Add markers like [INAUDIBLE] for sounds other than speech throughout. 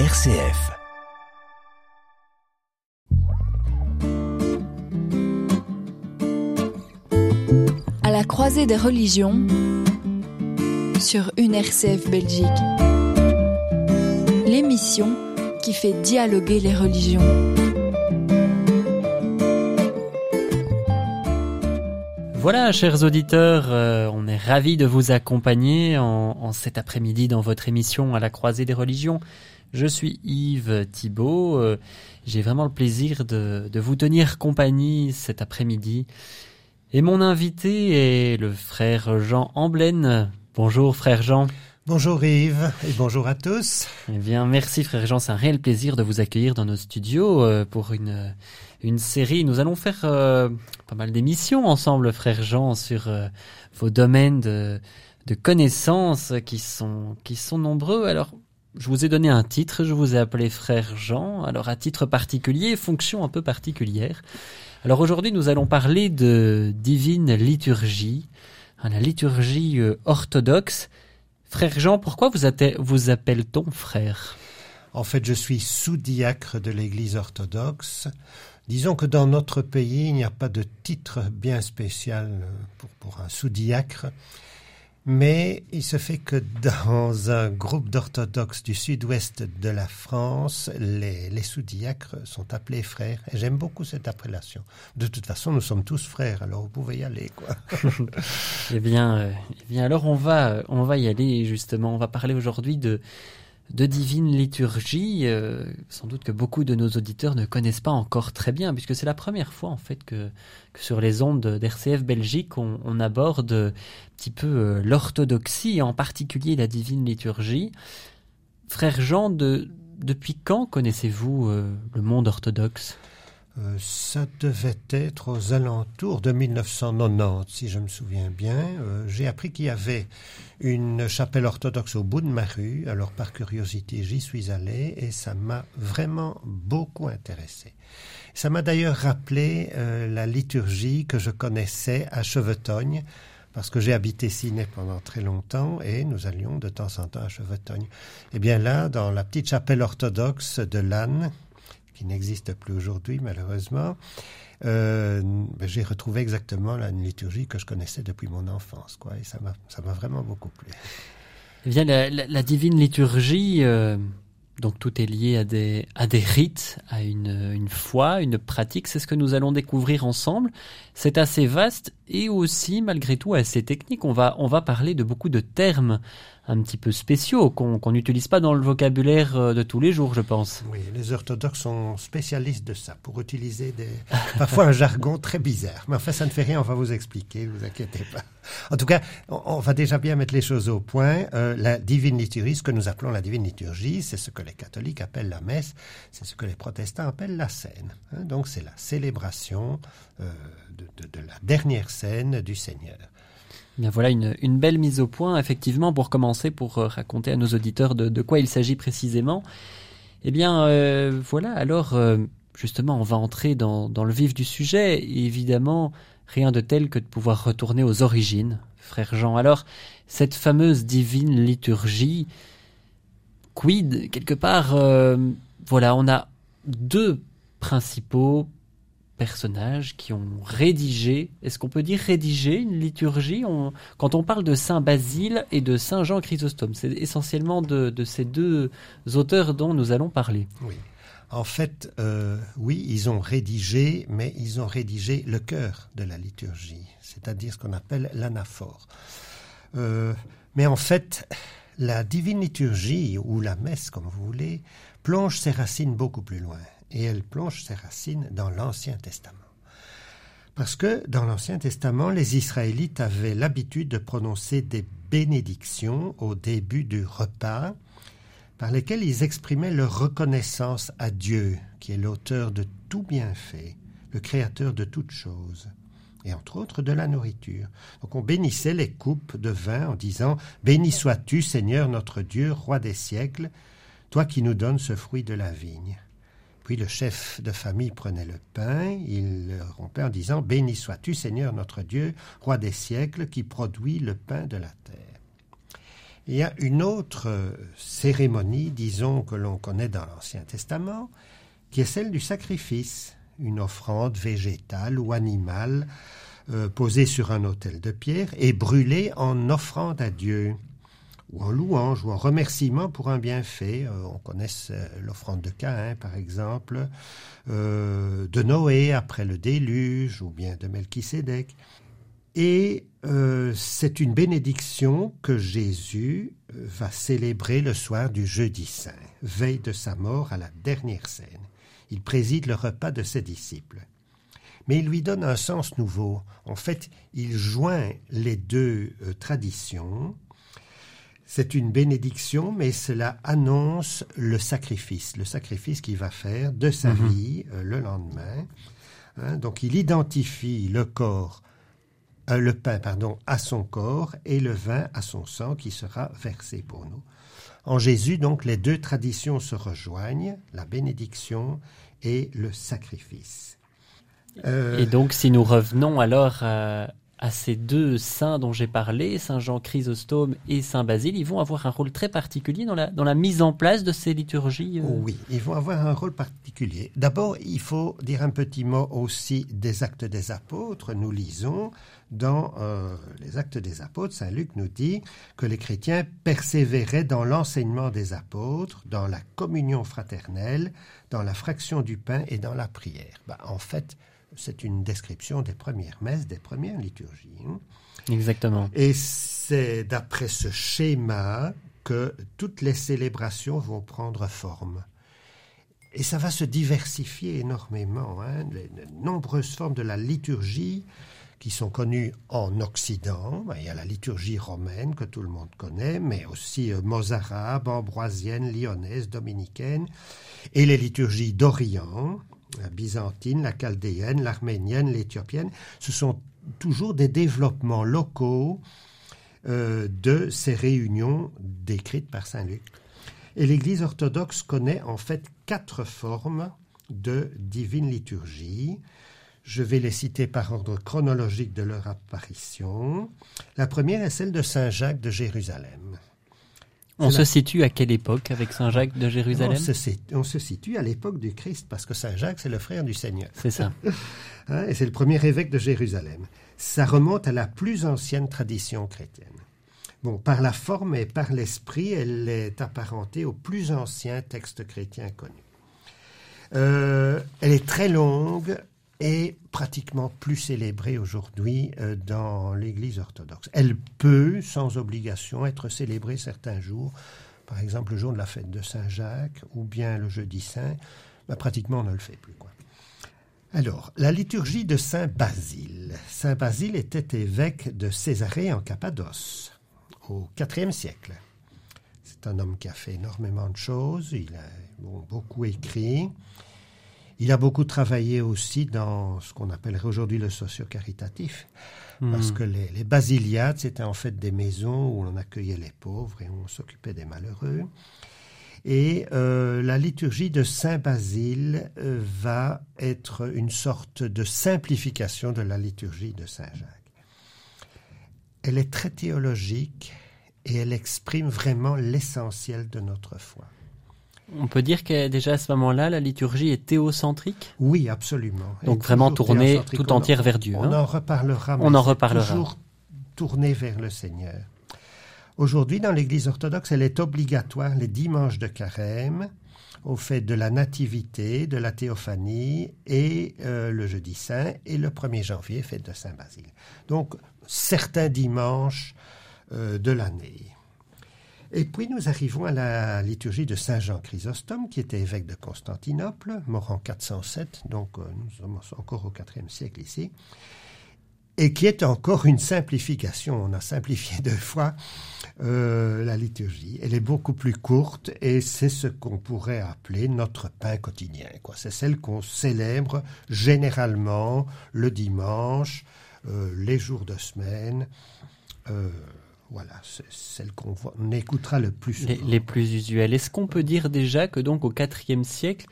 RCF. À la croisée des religions sur une RCF Belgique. L'émission qui fait dialoguer les religions. Voilà, chers auditeurs, euh, on est ravis de vous accompagner en, en cet après-midi dans votre émission à la croisée des religions. Je suis Yves Thibault. euh, J'ai vraiment le plaisir de, de vous tenir compagnie cet après-midi. Et mon invité est le frère Jean Amblaine. Bonjour frère Jean. Bonjour Yves et bonjour à tous. Eh bien, merci frère Jean, c'est un réel plaisir de vous accueillir dans nos studios euh, pour une, une série. Nous allons faire euh, pas mal d'émissions ensemble, frère Jean, sur euh, vos domaines de, de connaissances qui sont, qui sont nombreux. Alors, je vous ai donné un titre, je vous ai appelé frère Jean. Alors, à titre particulier, fonction un peu particulière. Alors, aujourd'hui, nous allons parler de divine liturgie, hein, la liturgie euh, orthodoxe. Frère Jean, pourquoi vous, vous appelle-t-on frère? En fait, je suis sous-diacre de l'Église orthodoxe. Disons que dans notre pays, il n'y a pas de titre bien spécial pour, pour un sous-diacre. Mais il se fait que dans un groupe d'orthodoxes du sud-ouest de la France, les, les sous-diacres sont appelés frères. Et j'aime beaucoup cette appellation. De toute façon, nous sommes tous frères, alors vous pouvez y aller, quoi. [LAUGHS] [LAUGHS] Eh bien, euh, eh bien, alors on va, euh, on va y aller justement. On va parler aujourd'hui de de divine liturgie. euh, sans doute que beaucoup de nos auditeurs ne connaissent pas encore très bien, puisque c'est la première fois en fait que, sur les ondes d'RCF Belgique, on, on aborde un petit peu euh, l'orthodoxie, en particulier la divine liturgie. Frère Jean, de, depuis quand connaissez-vous euh, le monde orthodoxe? Euh, ça devait être aux alentours de 1990, si je me souviens bien. Euh, J'ai appris qu'il y avait une chapelle orthodoxe au bout de ma rue. Alors, par curiosité, j'y suis allé et ça m'a vraiment beaucoup intéressé. Ça m'a d'ailleurs rappelé euh, la liturgie que je connaissais à Chevetogne, parce que j'ai habité Ciné pendant très longtemps et nous allions de temps en temps à Chevetogne. Et bien là, dans la petite chapelle orthodoxe de Lannes, qui n'existe plus aujourd'hui malheureusement, euh, ben, j'ai retrouvé exactement la liturgie que je connaissais depuis mon enfance, quoi, et ça m'a ça m'a vraiment beaucoup plu. Eh bien, la divine liturgie, euh, donc tout est lié à des, à des rites, à une, une foi, une pratique. C'est ce que nous allons découvrir ensemble. C'est assez vaste et aussi, malgré tout, assez technique. On va, on va parler de beaucoup de termes un petit peu spéciaux qu'on n'utilise pas dans le vocabulaire euh, de tous les jours, je pense. Oui, les orthodoxes sont spécialistes de ça, pour utiliser des, [LAUGHS] parfois un jargon très bizarre. Mais enfin, ça ne fait rien, on va vous expliquer, ne vous inquiétez pas. En tout cas, on, on va déjà bien mettre les choses au point. Euh, la divine liturgie, ce que nous appelons la divine liturgie, c'est ce que les catholiques appellent la messe, c'est ce que les protestants appellent la scène. hein. donc, c'est la célébration euh, de, de- de la dernière scène du Seigneur. Eh Bien voilà une, belle mise au point, effectivement, pour commencer, pour euh, raconter à nos auditeurs de, quoi il s'agit précisément. Eh bien, euh, voilà, alors, euh, justement, on va entrer dans, le vif du sujet. Et évidemment, rien de tel que de pouvoir retourner aux origines, frère Jean. Alors, cette fameuse divine liturgie, quid, quelque part, voilà, on a deux principaux personnages qui ont rédigé, est-ce qu'on peut dire rédigé une liturgie? Quand on parle de Saint Basile et de Saint Jean Chrysostome, c'est essentiellement de, de ces deux auteurs dont nous allons parler. Oui. En fait, euh, oui, ils ont rédigé, mais ils ont rédigé le cœur de la liturgie, c'est-à-dire ce qu'on appelle l'anaphore. Euh, mais en fait, la divine liturgie, ou la messe, comme vous voulez, plonge ses racines beaucoup plus loin. Et elle plonge ses racines dans l'Ancien Testament. Parce que dans l'Ancien Testament, les Israélites avaient l'habitude de prononcer des bénédictions au début du repas, par lesquelles ils exprimaient leur reconnaissance à Dieu, qui est l'auteur de tout bienfait, le créateur de toutes choses, et entre autres de la nourriture. Donc on bénissait les coupes de vin en disant Béni sois-tu, Seigneur notre Dieu, roi des siècles, toi qui nous donnes ce fruit de la vigne. Puis le chef de famille prenait le pain, il le rompait en disant Béni sois-tu, Seigneur notre Dieu, roi des siècles, qui produit le pain de la terre. Il y a une autre euh, cérémonie, disons, que l'on connaît dans l'Ancien Testament, qui est celle du sacrifice, une offrande végétale ou animale euh, posée sur un autel de pierre et brûlée en offrande à Dieu, ou en louange, ou en remerciement pour un bienfait. Euh, on connaît l'offrande de Caïn, par exemple, de Noé après le déluge, ou bien de Melchisédek. Et euh, c'est une bénédiction que Jésus euh, va célébrer le soir du jeudi saint, veille de sa mort à la dernière scène. Il préside le repas de ses disciples. Mais il lui donne un sens nouveau. En fait, il joint les deux euh, traditions. C'est une bénédiction, mais cela annonce le sacrifice, le sacrifice qu'il va faire de sa mhm. vie le lendemain. Hein, donc il identifie le corps euh, le pain pardon, à son corps et le vin à son sang qui sera versé pour nous. En Jésus, donc, les deux traditions se rejoignent, la bénédiction et le sacrifice. Euh, et donc, si nous revenons alors à ces deux saints dont j'ai parlé, Saint Jean Chrysostome et Saint Basile, ils vont avoir un rôle très particulier dans la, mise en place de ces liturgies euh Oui, ils vont avoir un rôle particulier. D'abord, il faut dire un petit mot aussi des actes des apôtres. Nous lisons dans euh, les actes des apôtres, Saint Luc nous dit que les chrétiens persévéraient dans l'enseignement des apôtres, dans la communion fraternelle, dans la fraction du pain et dans la prière. Bah, en fait, c'est une description des premières messes, des premières liturgies. Hein. Exactement. Et c'est d'après ce schéma que toutes les célébrations vont prendre forme. Et ça va se diversifier énormément. Hein. Les, nombreuses formes de la liturgie qui sont connues en Occident. Ben, il y a la liturgie romaine que tout le monde connaît, mais aussi euh, mozarabe, ambroisienne, lyonnaise, dominicaine, et les liturgies d'Orient, la byzantine, la chaldéenne, l'arménienne, l'éthiopienne, ce sont toujours des développements locaux euh, de ces réunions décrites par Saint Luc. Et l'Église orthodoxe connaît en fait quatre formes de divine liturgie. Je vais les citer par ordre chronologique de leur apparition. La première est celle de Saint Jacques de Jérusalem. On se situe à quelle époque avec Saint Jacques de Jérusalem on se, situe à l'époque du Christ parce que Saint Jacques c'est le frère du Seigneur. C'est ça. [LAUGHS] Hein, et c'est le premier évêque de Jérusalem. Ça remonte à la plus ancienne tradition chrétienne. Bon, par la forme et par l'esprit, elle est apparentée au plus ancien texte chrétien connu. Euh, elle est très longue, est pratiquement plus célébrée aujourd'hui euh, dans l'Église orthodoxe. Elle peut, sans obligation, être célébrée certains jours, par exemple le jour de la fête de Saint-Jacques ou bien le jeudi saint, mais pratiquement on ne le fait plus. Alors, la liturgie de Saint Basile. Saint Basile était évêque de Césarée en Cappadoce au IVe siècle. C'est un homme qui a fait énormément de choses, il a beaucoup écrit. Il a beaucoup travaillé aussi dans ce qu'on appellerait aujourd'hui le socio-caritatif, parce hmm. que les, les basiliades, c'était en fait des maisons où on accueillait les pauvres et où on s'occupait des malheureux. Et euh, la liturgie de Saint Basile euh, va être une sorte de simplification de la liturgie de Saint Jacques. Elle est très théologique et elle exprime vraiment l'essentiel de notre foi. On peut dire que déjà à ce moment-là, la liturgie est théocentrique Oui, absolument. Donc vraiment tournée tout entière vers Dieu. On hein. en reparlera. On en reparlera. Toujours tournée vers le Seigneur. Aujourd'hui, dans l'Église orthodoxe, elle est obligatoire les dimanches de carême, au fait de la nativité, de la théophanie et euh, le jeudi saint et le 1er janvier, fête de Saint Basile. Donc, certains dimanches euh, de l'année. Et puis nous arrivons à la liturgie de Saint Jean Chrysostome, qui était évêque de Constantinople, mort en 407, donc euh, nous sommes encore au IVe siècle ici, et qui est encore une simplification. On a simplifié [LAUGHS] deux fois euh, la liturgie. Elle est beaucoup plus courte et c'est ce qu'on pourrait appeler notre pain quotidien. C'est celle qu'on célèbre généralement le dimanche, euh, les jours de semaine. Voilà, c'est celle qu'on écoutera le plus Les, plus usuelles. Est-ce qu'on peut dire déjà que donc au IVe siècle,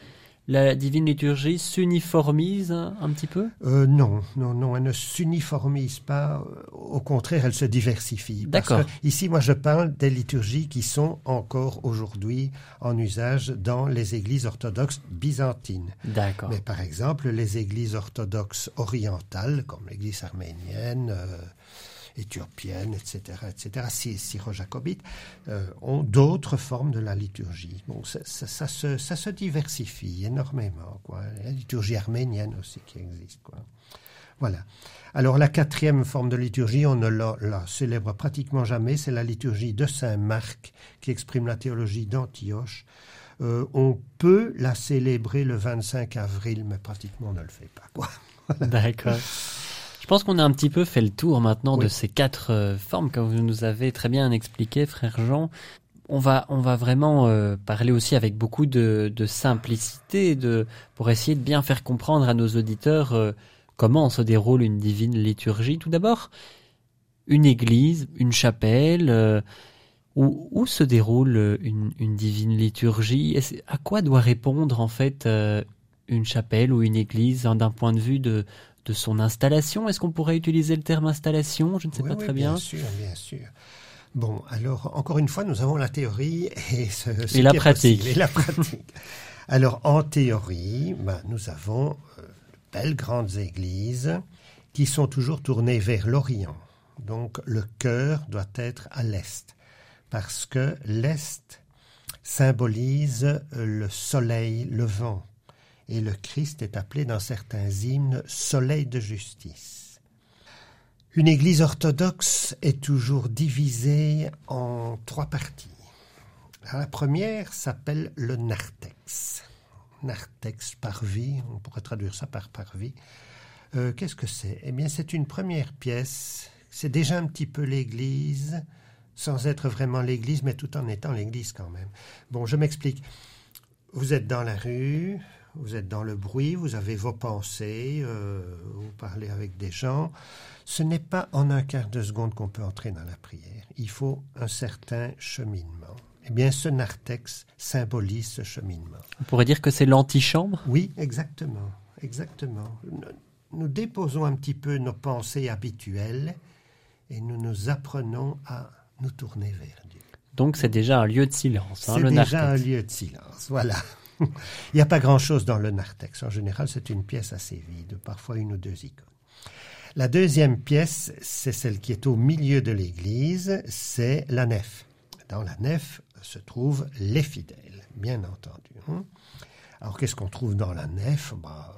la divine liturgie s'uniformise un, petit peu? Euh, Non, non, non, elle ne s'uniformise pas. Au contraire, elle se diversifie. D'accord. Ici, moi, je parle des liturgies qui sont encore aujourd'hui en usage dans les églises orthodoxes byzantines. D'accord. Mais par exemple, les églises orthodoxes orientales, comme l'église arménienne, euh, éthiopienne, etc., etc., syro-jacobite, euh, ont d'autres formes de la liturgie. Bon, ça, se, ça, se, diversifie énormément. Quoi. La liturgie arménienne aussi qui existe. Voilà. Alors la quatrième forme de liturgie, on ne la, célèbre pratiquement jamais, c'est la liturgie de Saint Marc qui exprime la théologie d'Antioche. Euh, on peut la célébrer le 25 avril, mais pratiquement on ne le fait pas. Quoi. [LAUGHS] D'accord. Je pense qu'on a un petit peu fait le tour maintenant de ces quatre euh, formes que vous nous avez très bien expliquées, frère Jean. On va, on va vraiment euh, parler aussi avec beaucoup de, simplicité de, pour essayer de bien faire comprendre à nos auditeurs euh, comment se déroule une divine liturgie. Tout d'abord, une église, une chapelle, où, où, se déroule une, une divine liturgie? À quoi doit répondre en fait une chapelle ou une église hein, d'un point de vue de, de son installation. Est-ce qu'on pourrait utiliser le terme installation? Je ne sais pas très bien. Bien sûr, bien sûr. Bon, alors encore une fois, nous avons la théorie [LAUGHS] et, ce, et la pratique. et la pratique. [LAUGHS] alors en théorie, ben, nous avons euh, belles grandes églises qui sont toujours tournées vers l'Orient. Donc le cœur doit être à l'est, parce que l'est symbolise le soleil levant et le Christ est appelé dans certains hymnes soleil de justice. Une église orthodoxe est toujours divisée en trois parties. La première s'appelle le narthex. Narthex, parvis, on pourrait traduire ça par parvis. Euh, qu'est-ce que c'est? Eh bien, c'est une première pièce. C'est déjà un petit peu l'église, sans être vraiment l'église, mais tout en étant l'église quand même. Bon, je m'explique. Vous êtes dans la rue, vous êtes dans le bruit, vous avez vos pensées, euh, vous parlez avec des gens. Ce n'est pas en un quart de seconde qu'on peut entrer dans la prière. Il faut un certain cheminement. Eh bien, ce narthex symbolise ce cheminement. On pourrait dire que c'est l'antichambre? Oui, exactement. Exactement. Nous déposons un petit peu nos pensées habituelles et nous nous apprenons à nous tourner vers Dieu. Donc c'est déjà un lieu de silence. Hein, c'est déjà un lieu de silence, voilà. [LAUGHS] Il n'y a pas grand-chose dans le narthex. En général, c'est une pièce assez vide, parfois une ou deux icônes. La deuxième pièce, c'est celle qui est au milieu de l'église, c'est la nef. Dans la nef se trouvent les fidèles, bien entendu. Hein. Alors qu'est-ce qu'on trouve dans la nef? Bah,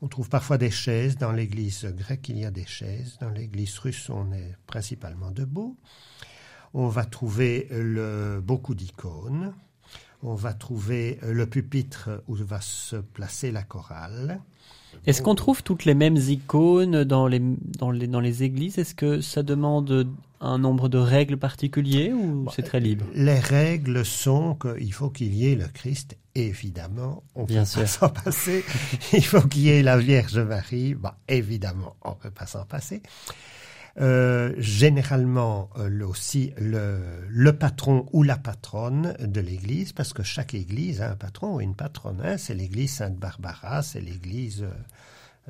On trouve parfois des chaises. Dans l'église grecque, il y a des chaises. Dans l'église russe, on est principalement debout. On va trouver beaucoup d'icônes on va trouver euh, le pupitre où va se placer la chorale. Est-ce qu'on trouve toutes les mêmes icônes dans les, dans les, dans les églises? Est-ce que ça demande un nombre de règles particuliers ou c'est très libre? Les règles sont qu'il faut qu'il y ait le Christ, évidemment, on ne peut pas s'en passer. Il faut qu'il y ait la Vierge Marie, bah, évidemment, on ne peut pas s'en passer. Euh, généralement euh, aussi le, patron ou la patronne de l'église, parce que chaque église a un patron ou une patronne. Hein. c'est l'église Sainte-Barbara, c'est l'église euh,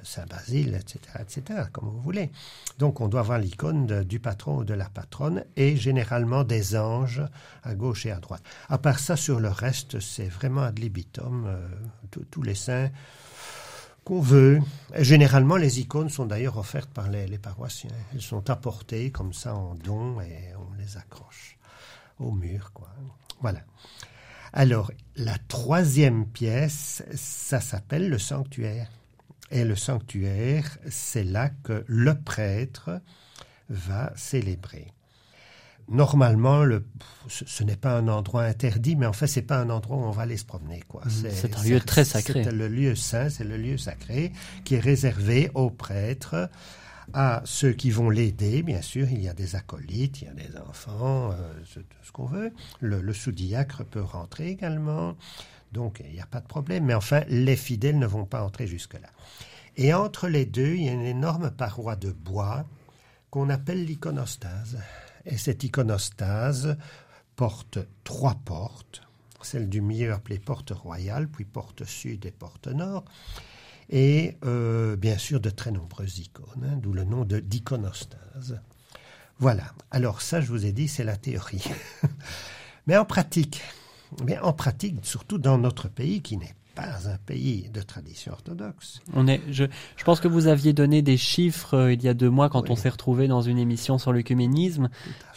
Saint-Basile, etc., etc., comme vous voulez. Donc on doit avoir l'icône du patron ou de la patronne et généralement des anges à gauche et à droite. À part ça, sur le reste, c'est vraiment ad libitum. tous les saints qu'on veut. généralement, les icônes sont d'ailleurs offertes par les, paroissiens. Elles sont apportées comme ça en don et on les accroche au mur. Quoi. Voilà. Alors, la troisième pièce, ça s'appelle le sanctuaire. Et le sanctuaire, c'est là que le prêtre va célébrer normalement, le, ce, n'est pas un endroit interdit, mais en fait, c'est pas un endroit où on va aller se promener. Quoi. Mmh, c'est, un lieu très sacré. C'est le lieu saint, c'est le lieu sacré qui est réservé aux prêtres, à ceux qui vont l'aider, bien sûr. Il y a des acolytes, il y a des enfants, euh, ce, ce qu'on veut. Le, le sous-diacre peut rentrer également. Donc, il n'y a pas de problème. Mais enfin, les fidèles ne vont pas entrer jusque-là. Et entre les deux, il y a une énorme paroi de bois qu'on appelle l'iconostase. Et cette iconostase porte trois portes. celle du milieu appelée porte royale, puis porte sud et porte nord, et euh, bien sûr de très nombreuses icônes, hein, d'où le nom de d'iconostase. Voilà. Alors ça, je vous ai dit, c'est la théorie. [LAUGHS] Mais en pratique, mais en pratique, surtout dans notre pays qui n'est pas un pays de tradition orthodoxe. On est, je, je pense que vous aviez donné des chiffres euh, il y a deux mois quand Oui. on s'est retrouvé dans une émission sur l'œcuménisme.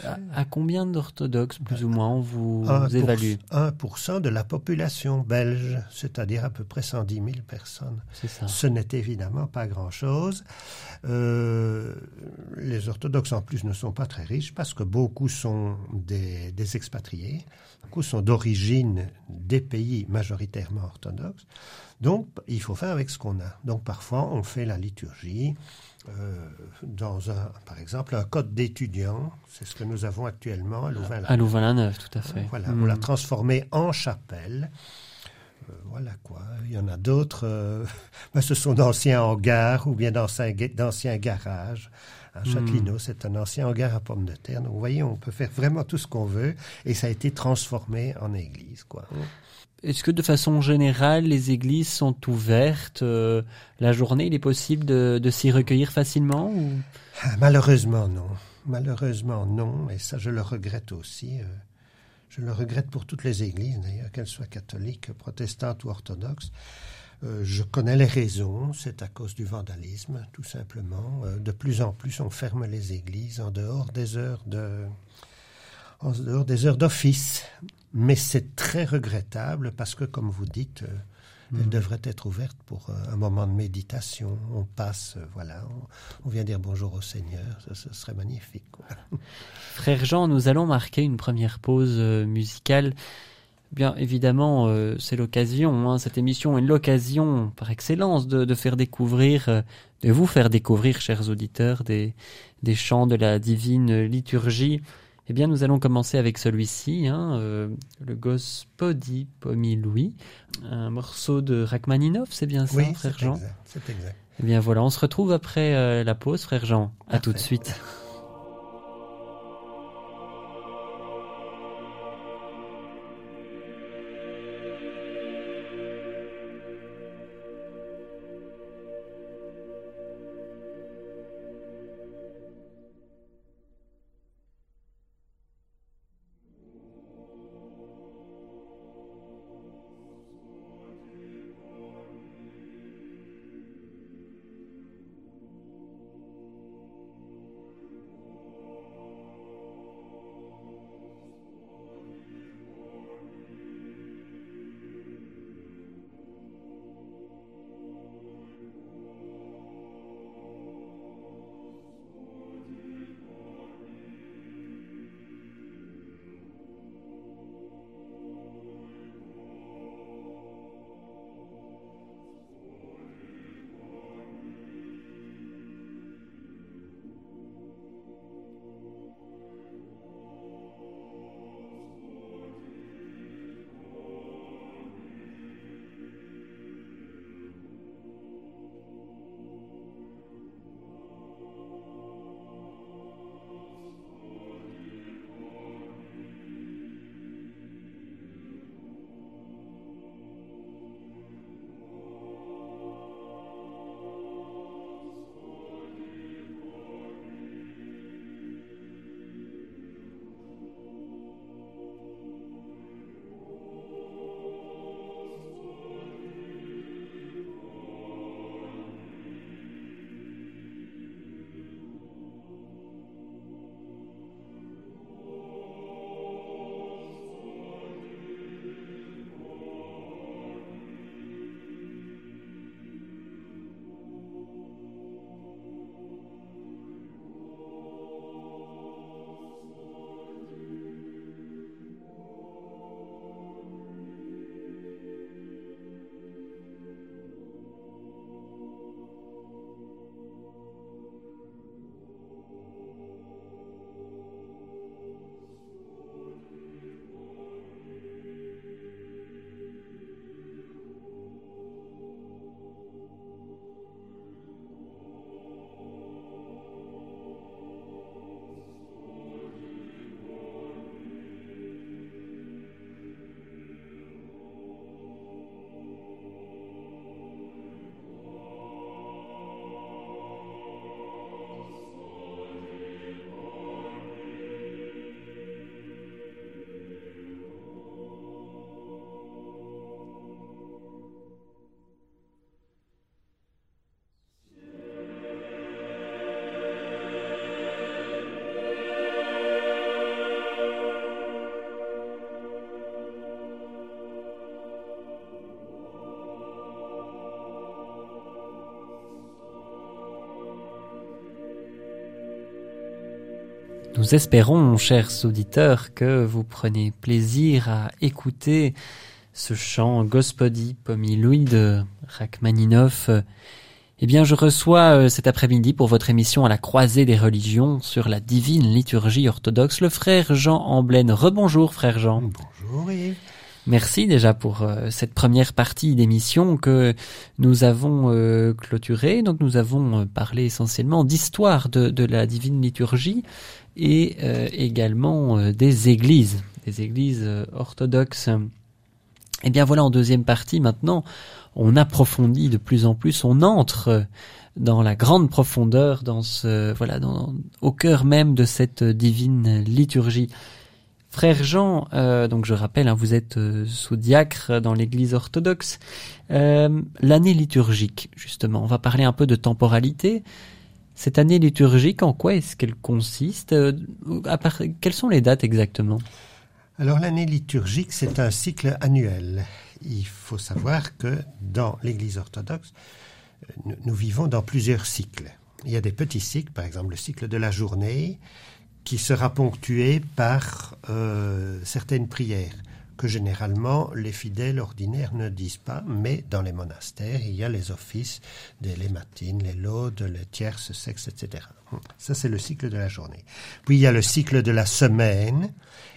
À À, fait. à combien d'orthodoxes, plus ou moins, on vous, vous évalue 1% de la population belge, c'est-à-dire à peu près 110 000 personnes. Ça. Ce n'est évidemment pas grand-chose. Euh, les orthodoxes en plus ne sont pas très riches parce que beaucoup sont des, des expatriés, beaucoup sont d'origine des pays majoritairement orthodoxes. Donc il faut faire avec ce qu'on a. Donc parfois on fait la liturgie euh, dans un, par exemple, un code d'étudiant. C'est ce que nous avons actuellement à louvain À Louvain-la-Neuve, tout à fait. voilà, Hmm. on l'a transformé en chapelle. Euh, voilà quoi. Il y en a d'autres. euh, [LAUGHS] ben, ce sont d'anciens hangars ou bien d'anciens garages. À Châtelineau, c'est un ancien hangar à pommes de terre. Donc, vous voyez, on peut faire vraiment tout ce qu'on veut et ça a été transformé en église. Quoi. Est-ce que de façon générale, les églises sont ouvertes euh, la journée Il est possible de, de s'y recueillir facilement ou... Ah, Malheureusement, non. Malheureusement, non. Et ça, je le regrette aussi. euh, Je le regrette pour toutes les églises, d'ailleurs, qu'elles soient catholiques, protestantes ou orthodoxes. Euh, je connais les raisons. C'est à cause du vandalisme, tout simplement. Euh, De plus en plus, on ferme les églises en dehors des heures de, en dehors des heures d'office. Mais c'est très regrettable parce que, comme vous dites, euh, Mhm. elle devrait être ouverte pour euh, un moment de méditation. On passe, voilà, on, on vient dire bonjour au Seigneur. Ce, ce serait magnifique. quoi. Frère Jean, nous allons marquer une première pause musicale. Bien évidemment, euh, c'est l'occasion, hein, cette émission est l'occasion par excellence de, de faire découvrir, euh, de vous faire découvrir, chers auditeurs, des, des chants de la divine liturgie. Eh bien, nous allons commencer avec celui-ci, hein, euh, le Gospodi Pomi Louis, un morceau de Rachmaninov, c'est bien ça, oui, frère Jean? exact. C'est exact. Eh bien voilà, on se retrouve après euh, la pause, frère Jean. À tout de suite. Nous espérons, chers auditeurs, que vous prenez plaisir à écouter ce chant Gospodi Louis de Rachmaninoff. Eh bien, je reçois euh, cet après-midi pour votre émission à la croisée des religions sur la divine liturgie orthodoxe le frère Jean Amblaine. Rebonjour, frère Jean. Bonjour, Merci déjà pour euh, cette première partie d'émission que nous avons euh, clôturée. Donc, nous avons parlé essentiellement d'histoire de, de, la divine liturgie et également des églises, des églises orthodoxes. Eh bien, voilà, en deuxième partie maintenant, on approfondit de plus en plus, on entre dans la grande profondeur, dans ce, voilà, dans, au cœur même de cette divine liturgie. Frère Jean, euh, donc je rappelle, hein, vous êtes euh, sous-diacre dans l'Église orthodoxe. Euh, l'année liturgique, justement, on va parler un peu de temporalité. Cette année liturgique, en quoi est-ce qu'elle consiste part, Quelles sont les dates exactement? Alors l'année liturgique, c'est un cycle annuel. Il faut savoir que dans l'Église orthodoxe, nous, vivons dans plusieurs cycles. Il y a des petits cycles, par exemple le cycle de la journée, qui sera ponctué par euh, certaines prières que généralement les fidèles ordinaires ne disent pas, mais dans les monastères, il y a les offices des les matines, les laudes, les tierces, sexes, etc. Ça, c'est le cycle de la journée. Puis il y a le cycle de la semaine,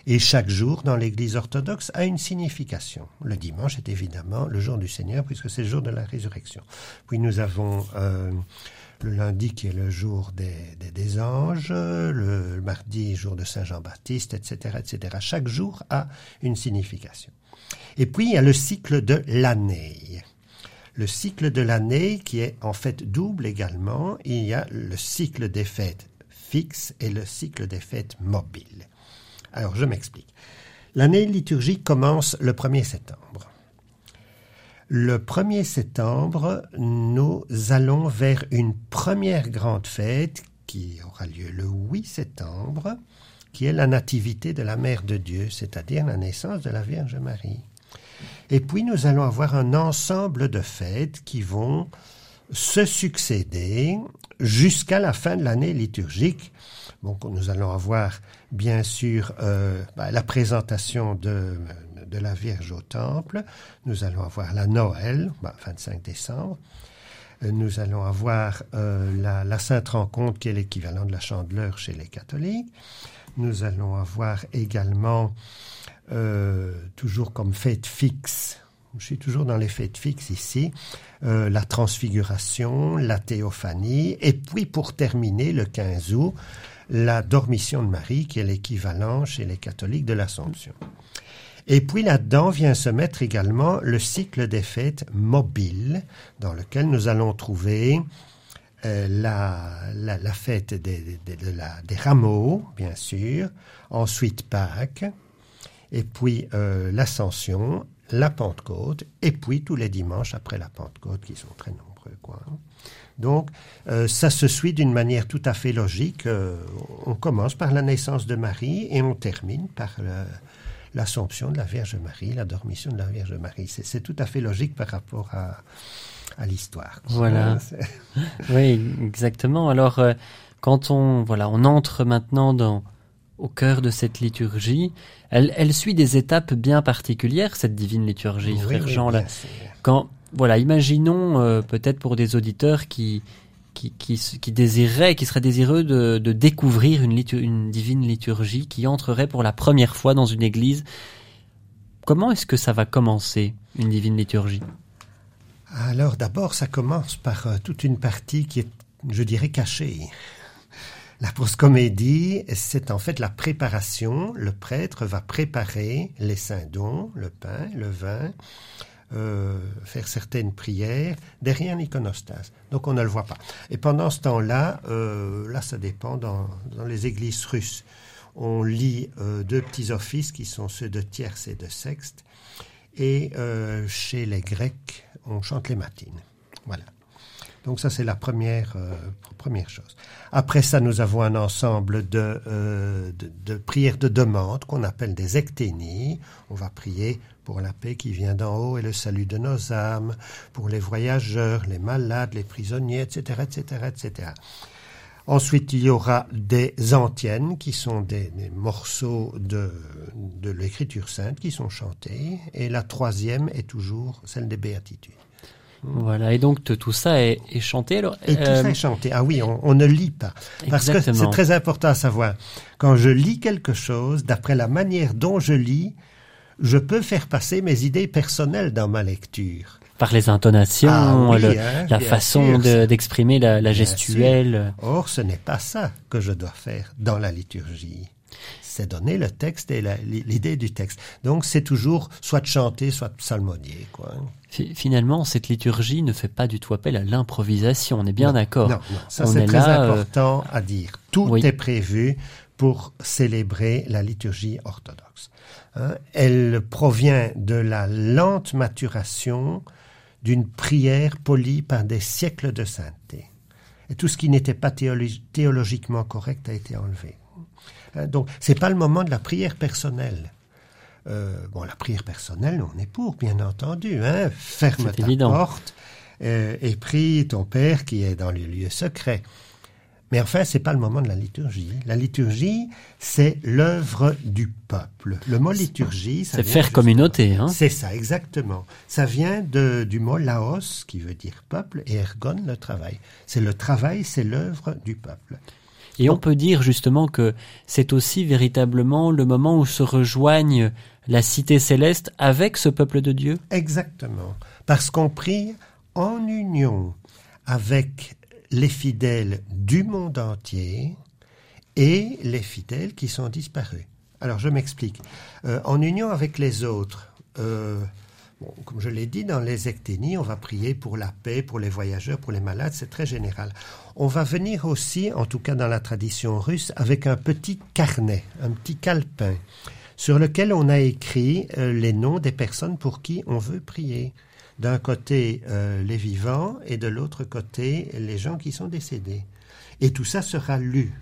et chaque jour dans l'Église orthodoxe a une signification. Le dimanche est évidemment le jour du Seigneur, puisque c'est le jour de la résurrection. Puis nous avons... Euh, le lundi qui est le jour des, des, anges, le, mardi jour de Saint Jean-Baptiste, etc., etc. Chaque jour a une signification. Et puis il y a le cycle de l'année. Le cycle de l'année qui est en fait double également. Il y a le cycle des fêtes fixes et le cycle des fêtes mobiles. Alors je m'explique. L'année liturgique commence le 1er septembre. Le 1er septembre, nous allons vers une première grande fête qui aura lieu le 8 septembre, qui est la nativité de la Mère de Dieu, c'est-à-dire la naissance de la Vierge Marie. Et puis nous allons avoir un ensemble de fêtes qui vont se succéder jusqu'à la fin de l'année liturgique. Donc nous allons avoir bien sûr euh, bah, la présentation de, de la Vierge au Temple. Nous allons avoir la Noël, 25 bah, décembre. Euh, nous allons avoir euh, la, Sainte Rencontre, qui est l'équivalent de la Chandeleur chez les catholiques. Nous allons avoir également, euh, toujours comme fête fixe, je suis toujours dans les fêtes fixes ici, la Transfiguration, la Théophanie, et puis pour terminer, le 15 août, la Dormition de Marie, qui est l'équivalent chez les catholiques de l'Assomption. Et puis là-dedans vient se mettre également le cycle des fêtes mobiles, dans lequel nous allons trouver euh, la, la, fête des, des, rameaux, bien sûr, ensuite Pâques, et puis euh, l'Ascension, la Pentecôte, et puis tous les dimanches après la Pentecôte, qui sont très nombreux. Quoi. Donc, euh, ça se suit d'une manière tout à fait logique. on commence par la naissance de Marie et on termine par l'Assomption de la Vierge Marie, la dormition de la Vierge Marie. C'est tout à fait logique par rapport à, à l'histoire. Voilà. [LAUGHS] oui, exactement. Alors, euh, quand on, voilà, on entre maintenant dans, au cœur de cette liturgie, elle, elle suit des étapes bien particulières, cette divine liturgie, frère Jean. Là. Quand, voilà, imaginons euh, peut-être pour des auditeurs qui, qui, qui, qui désirerait, qui serait désireux de, de découvrir une, une, divine liturgie, qui entrerait pour la première fois dans une église. Comment est-ce que ça va commencer, une divine liturgie? Alors d'abord, ça commence par euh, toute une partie qui est, je dirais, cachée. La proscomédie, c'est en fait la préparation. Le prêtre va préparer les saints dons, le pain, le vin, euh, faire certaines prières derrière l'iconostase. Donc on ne le voit pas. Et pendant ce temps-là, euh, là ça dépend dans, dans, les églises russes. On lit euh, deux petits offices qui sont ceux de tierce et de sexte. Et chez les Grecs, on chante les matines. Voilà. Donc ça, c'est la première, première chose. Après ça, nous avons un ensemble de, de, de, prières de demande qu'on appelle des ecténies. On va prier pour la paix qui vient d'en haut et le salut de nos âmes, pour les voyageurs, les malades, les prisonniers, etc., etc., etc. Ensuite, il y aura des antiennes qui sont des, des morceaux de, de l'écriture sainte qui sont chantés. Et la troisième est toujours celle des béatitudes. Voilà, et donc tout ça est, est chanté. Alors, Et tout euh, ça est chanté. Ah oui, on, on ne lit pas. Parce que c'est très important à savoir. Quand je lis quelque chose, d'après la manière dont je lis, je peux faire passer mes idées personnelles dans ma lecture. par les intonations, Ah oui, le- hein, la façon de- d'exprimer la, gestuelle. Or, ce n'est pas ça que je dois faire dans la liturgie. C'est donner le texte et l'idée du texte. Donc, c'est toujours soit de chanter, soit de psalmodier, quoi. Fi- Finalement, cette liturgie ne fait pas du tout appel à l'improvisation. On est bien d'accord. Non, non, ça c'est est très là, euh, important à dire. Tout oui. est prévu pour célébrer la liturgie orthodoxe. hein. Elle provient de la lente maturation d'une prière polie par des siècles de sainteté. Et tout ce qui n'était pas théologi- théologiquement correct a été enlevé. Hein, Donc, c'est pas le moment de la prière personnelle. Euh, bon, la prière personnelle, on est pour, bien entendu. Hein. Ferme ta évident. porte euh, et prie ton Père qui est dans les lieux secrets. Mais enfin, c'est pas le moment de la liturgie. La liturgie, c'est l'œuvre du peuple. Le mot liturgie, C'est faire communauté. Hein. C'est ça, exactement. Ça vient de, du mot laos, qui veut dire peuple, et ergon, le travail. C'est le travail, c'est l'œuvre du peuple. Et on peut dire justement que c'est aussi véritablement le moment où se rejoignent la cité céleste avec ce peuple de Dieu. Exactement. Parce qu'on prie en union avec les fidèles du monde entier et les fidèles qui sont disparus. Alors je m'explique. Euh, en union avec les autres, euh, bon, comme je l'ai dit, dans les ecténies, on va prier pour la paix, pour les voyageurs, pour les malades, c'est très général. On va venir aussi, en tout cas dans la tradition russe, avec un petit carnet, un petit calepin, sur lequel on a écrit euh, les noms des personnes pour qui on veut prier. D'un côté, euh, les vivants, et de l'autre côté, les gens qui sont décédés. Et tout ça sera lu.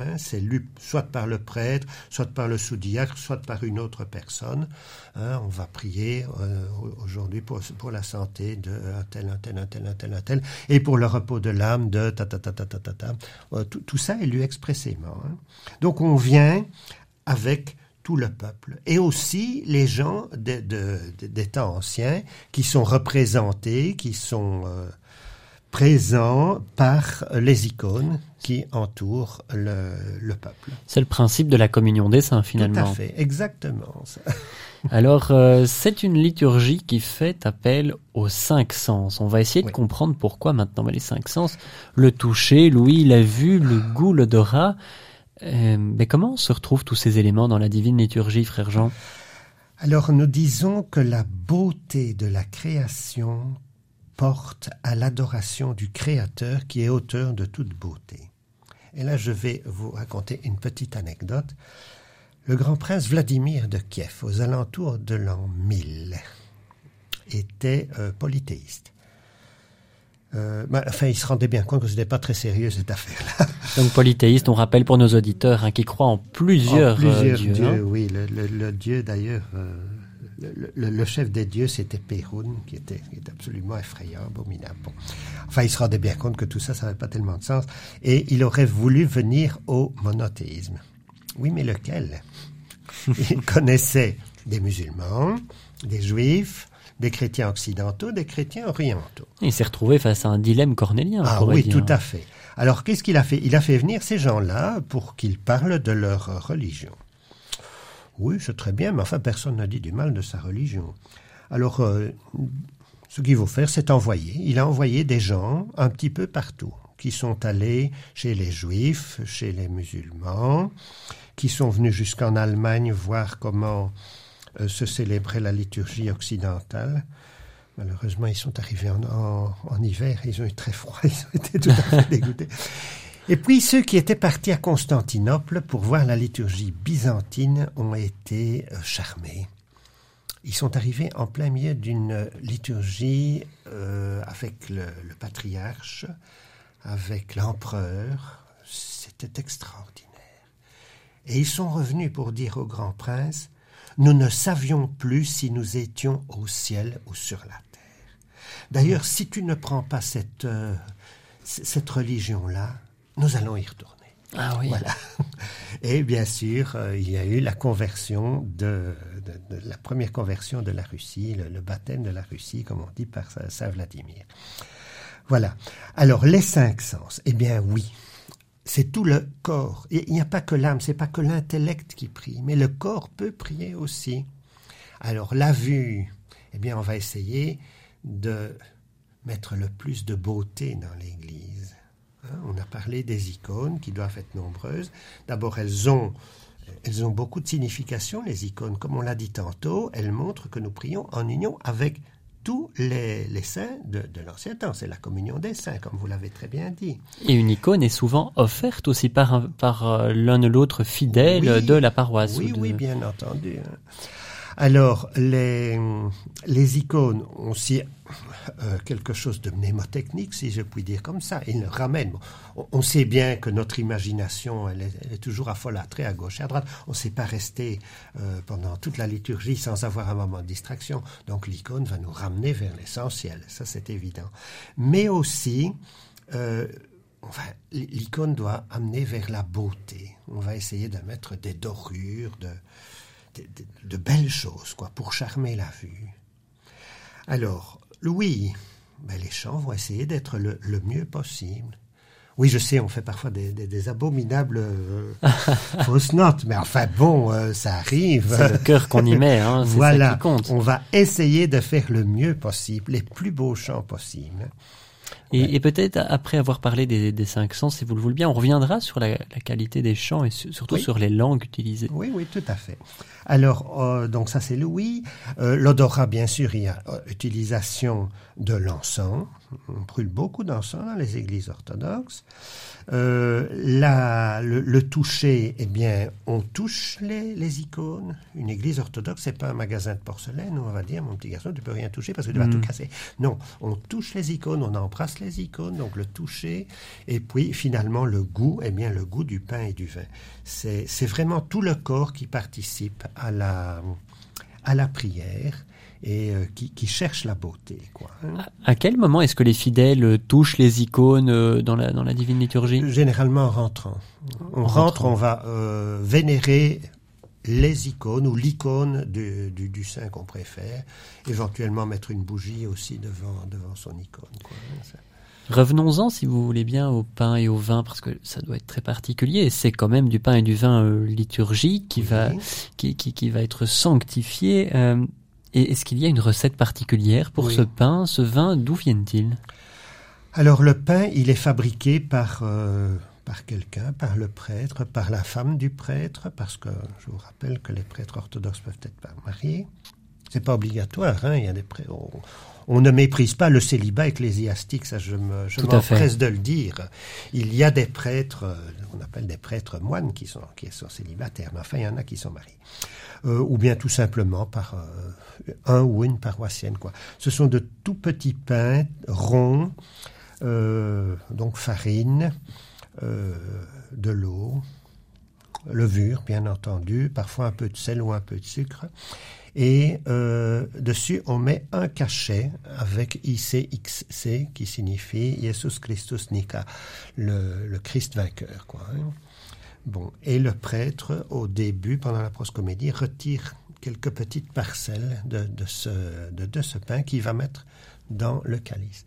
Hein, c'est lu soit par le prêtre, soit par le sous-diacre, soit par une autre personne. Hein, on va prier euh, aujourd'hui pour, la santé de un tel, un tel, un tel, un tel, un tel, et pour le repos de l'âme de ta ta ta ta ta ta ta. Euh, tout, tout ça est lu expressément. hein. Donc on vient avec tout le peuple et aussi les gens de- de- de- des temps anciens qui sont représentés, qui sont euh, présents par les icônes qui entourent le, le peuple. C'est le principe de la communion des saints Tout finalement. à fait, exactement. [LAUGHS] Alors, euh, c'est une liturgie qui fait appel aux cinq sens. On va essayer de Oui. comprendre pourquoi maintenant. Mais les cinq sens, le toucher, l'ouïe, la vue, le goût, l'odorat. Euh, mais comment se retrouvent tous ces éléments dans la divine liturgie, frère Jean? Alors nous disons que la beauté de la création porte à l'adoration du Créateur qui est auteur de toute beauté. Et là, je vais vous raconter une petite anecdote. Le grand prince Vladimir de Kiev, aux alentours de l'an 1000, était euh, polythéiste. Euh, bah, enfin, il se rendait bien compte que ce n'était pas très sérieux cette affaire-là. [LAUGHS] Donc polythéiste, on rappelle pour nos auditeurs hein, qui croient en plusieurs, En plusieurs euh, dieux. dieux, hein. oui. Le, le- le dieu d'ailleurs, le, le- le chef des dieux, c'était Perun, qui était, qui était absolument effrayant, abominable. Bon. Enfin, il se rendait bien compte que tout ça, ça n'avait pas tellement de sens. Et il aurait voulu venir au monothéisme. Oui, mais lequel? [LAUGHS] Il connaissait des musulmans, des juifs, des chrétiens occidentaux, des chrétiens orientaux. Il s'est retrouvé face à un dilemme cornélien. Ah oui, dire. tout à fait. Alors, qu'est-ce qu'il a fait? Il a fait venir ces gens-là pour qu'ils parlent de leur religion. Oui, c'est très bien, mais enfin, personne n'a dit du mal de sa religion. Alors, euh, ce qu'il faut faire, c'est envoyer. Il a envoyé des gens un petit peu partout, qui sont allés chez les juifs, chez les musulmans, qui sont venus jusqu'en Allemagne voir comment euh, se célébrait la liturgie occidentale. Malheureusement, ils sont arrivés en, en- en hiver, ils ont eu très froid, [LAUGHS] ils ont été tout à fait [LAUGHS] dégoûtés. Et puis ceux qui étaient partis à Constantinople pour voir la liturgie byzantine ont été euh, charmés. Ils sont arrivés en plein milieu d'une liturgie euh, avec le, patriarche, avec l'empereur. C'était extraordinaire. Et ils sont revenus pour dire au grand prince, nous ne savions plus si nous étions au ciel ou sur la terre. D'ailleurs, si tu ne prends pas cette, euh, cette religion-là, nous allons y retourner. Ah oui. Voilà. [LAUGHS] Et bien sûr, euh, il y a eu la conversion de, de, de, la première conversion de la Russie, le, le, baptême de la Russie, comme on dit par Saint Vladimir. Voilà. Alors les cinq sens. Eh bien oui, c'est tout le corps. Il n'y a pas que l'âme, c'est pas que l'intellect qui prie, mais le corps peut prier aussi. Alors la vue, eh bien on va essayer de mettre le plus de beauté dans l'Église. Hein, on a parlé des icônes qui doivent être nombreuses. D'abord, elles ont, elles ont beaucoup de signification, les icônes. Comme on l'a dit tantôt, elles montrent que nous prions en union avec tous les, les saints de, de l'Ancien Temps. C'est la communion des saints, comme vous l'avez très bien dit. Et une icône est souvent offerte aussi par, par euh, l'un ou l'autre fidèle oui, de la paroisse. Oui, de... oui, bien entendu. Alors, les, les icônes ont aussi euh, quelque chose de mnémotechnique, si je puis dire comme ça. Ils le ramènent. Bon, on, sait bien que notre imagination, elle est, elle est toujours affolâtrée à gauche et à droite. On ne sait pas rester euh, pendant toute la liturgie sans avoir un moment de distraction. Donc, l'icône va nous ramener vers l'essentiel. Ça, c'est évident. Mais aussi, euh, l'icône doit amener vers la beauté. On va essayer de mettre des dorures, de de, de, de, belles choses, quoi, pour charmer la vue. Alors, oui, ben les chants vont essayer d'être le, le, mieux possible. Oui, je sais, on fait parfois des, des, des abominables euh, [LAUGHS] fausses notes, mais enfin bon, euh, ça arrive. C'est le cœur qu'on y met, hein, voilà, ça qui compte. on va essayer de faire le mieux possible, les plus beaux chants possibles. Et, ouais. et peut-être après avoir parlé des, des, cinq sens, si vous le voulez bien, on reviendra sur la, la qualité des chants et surtout oui. sur les langues utilisées. Oui, oui, tout à fait. Alors, euh, donc ça c'est le oui. Euh, L'odorat, bien sûr, il y a euh, utilisation de l'encens. On brûle beaucoup d'encens dans les églises orthodoxes. Euh, la, le, le, toucher, eh bien, on touche les, les icônes. Une église orthodoxe, c'est pas un magasin de porcelaine où on va dire, mon petit garçon, tu peux rien toucher parce que tu vas tout casser. Non, on touche les icônes, on embrasse les icônes, donc le toucher. Et puis, finalement, le goût, eh bien, le goût du pain et du vin. C'est vraiment tout le corps qui participe à la, à la prière et euh, qui, qui, cherche la beauté. Quoi, hein. À quel moment est-ce que les fidèles touchent les icônes euh, dans la, dans la divine liturgie? Généralement en rentrant. On en rentre, rentrant. on va euh, vénérer les icônes ou l'icône du, du, du, saint qu'on préfère, éventuellement mettre une bougie aussi devant, devant son icône. Quoi. hein, Revenons-en, si vous voulez bien, au pain et au vin, parce que ça doit être très particulier. C'est quand même du pain et du vin euh, liturgique qui, oui. va, qui, qui, qui, va être sanctifié. Euh, et est-ce qu'il y a une recette particulière pour oui. ce pain, ce vin? D'où viennent-ils? Alors le pain, il est fabriqué par, euh, par quelqu'un, par le prêtre, par la femme du prêtre, parce que je vous rappelle que les prêtres orthodoxes peuvent être pas mariés. C'est pas obligatoire, hein, il y a des prêtres. On, on, ne méprise pas le célibat ecclésiastique, ça je me, je m'empresse de le dire. Il y a des prêtres, on appelle des prêtres moines qui sont, qui sont célibataires, mais enfin il y en a qui sont mariés. Euh, ou bien tout simplement par euh, un ou une paroissienne. Quoi. Ce sont de tout petits pains ronds, euh, donc farine, euh, de l'eau, levure bien entendu, parfois un peu de sel ou un peu de sucre. Et euh, dessus, on met un cachet avec ICXC qui signifie Jesus Christus Nika, le, le Christ vainqueur. Quoi, hein. Bon, et le prêtre, au début, pendant la proscomédie, retire quelques petites parcelles de, de, ce, de, de ce pain qu'il va mettre dans le calice.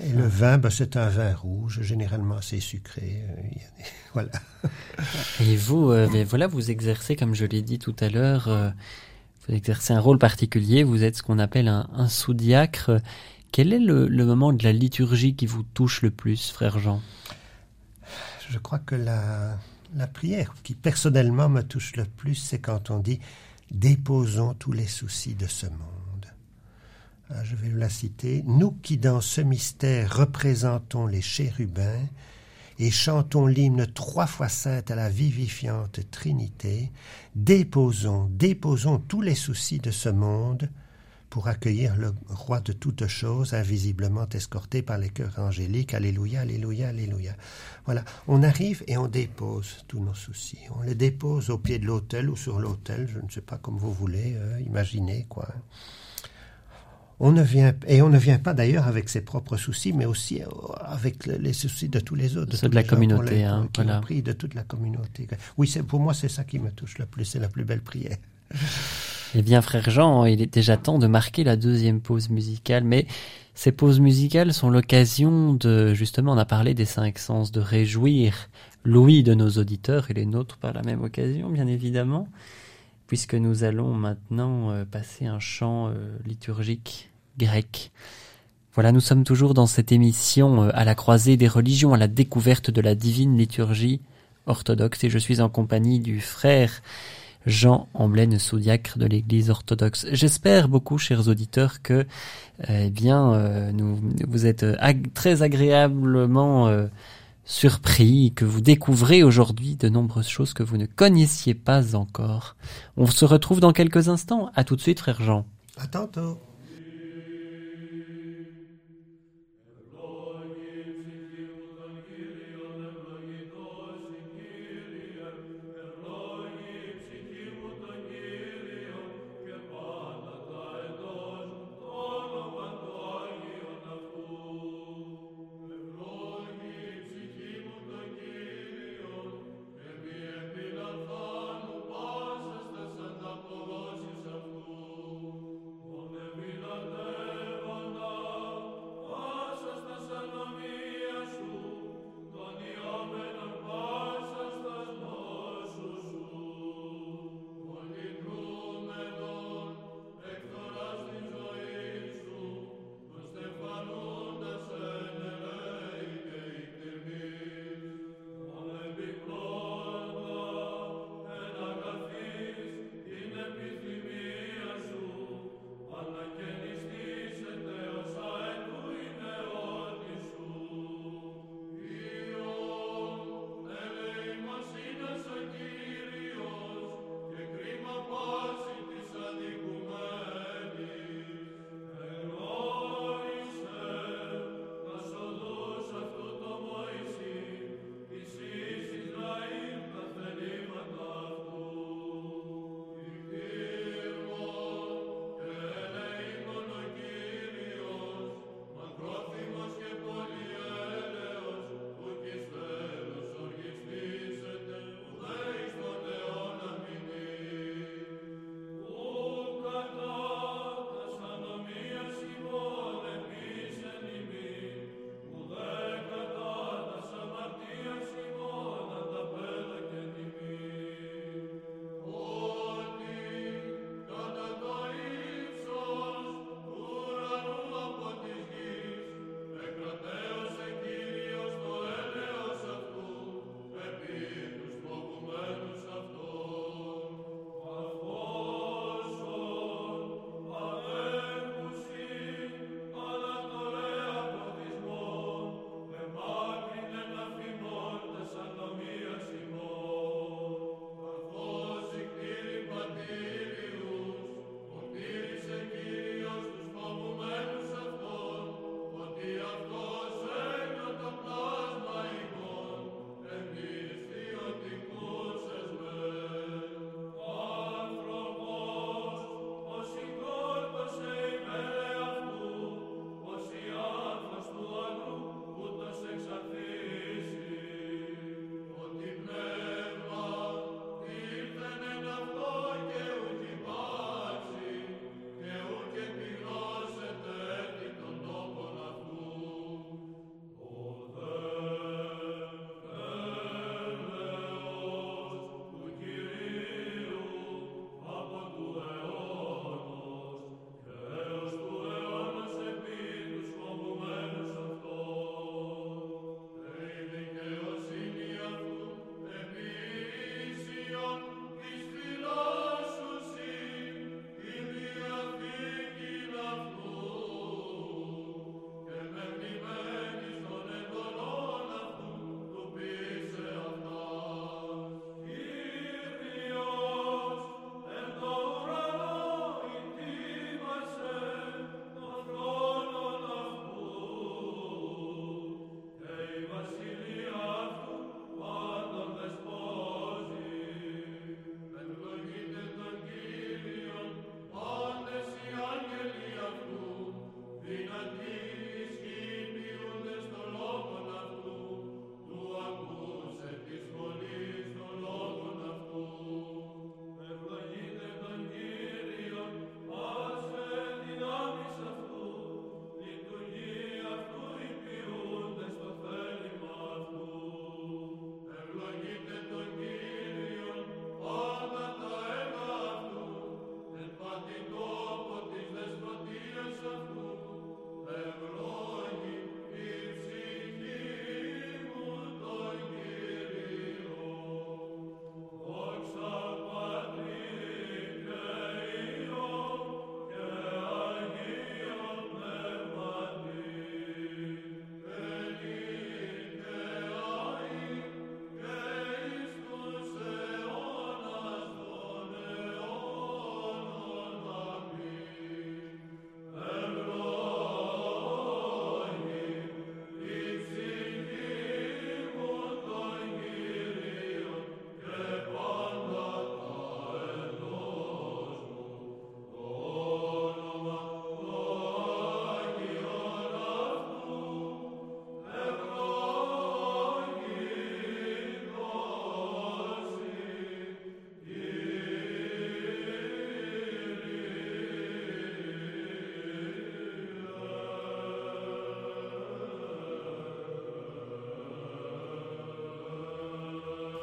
Et le vin, ben, c'est un vin rouge, généralement assez sucré. euh, [LAUGHS] voilà. Et vous, euh, voilà, vous exercez, comme je l'ai dit tout à l'heure, euh, vous exercez un rôle particulier. Vous êtes ce qu'on appelle un, sous-diacre. Quel est le, moment de la liturgie qui vous touche le plus, frère Jean? Je crois que la, la prière qui personnellement me touche le plus, c'est quand on dit déposons tous les soucis de ce monde. Ah, je vais la citer. Nous qui dans ce mystère représentons les chérubins et chantons l'hymne trois fois sainte à la vivifiante Trinité, déposons, déposons tous les soucis de ce monde pour accueillir le roi de toutes choses, invisiblement escorté par les chœurs angéliques. Alléluia, Alléluia, Alléluia. Voilà, on arrive et on dépose tous nos soucis. On les dépose au pied de l'autel ou sur l'autel, je ne sais pas comme vous voulez, euh, imaginez quoi. On ne vient et on ne vient pas d'ailleurs avec ses propres soucis, mais aussi euh, avec les soucis de tous les autres, de, Ceux de la communauté, hein, qui voilà. pris de toute la communauté. Oui, c'est pour moi c'est ça qui me touche le plus, c'est la plus belle prière. [LAUGHS] Eh bien, frère Jean, il est déjà temps de marquer la deuxième pause musicale, mais ces pauses musicales sont l'occasion de, justement, on a parlé des cinq sens, de réjouir l'ouïe de nos auditeurs et les nôtres par la même occasion, bien évidemment, puisque nous allons maintenant euh, passer un chant euh, liturgique grec. Voilà, nous sommes toujours dans cette émission euh, à la croisée des religions, à la découverte de la divine liturgie orthodoxe, et je suis en compagnie du frère Jean Amblène, sous-diacre de l'Église orthodoxe. J'espère beaucoup, chers auditeurs, que eh bien, vous êtes très agréablement surpris, que vous découvrez aujourd'hui de nombreuses choses que vous ne connaissiez pas encore. On se retrouve dans quelques instants. À tout de suite, frère Jean. À tantôt.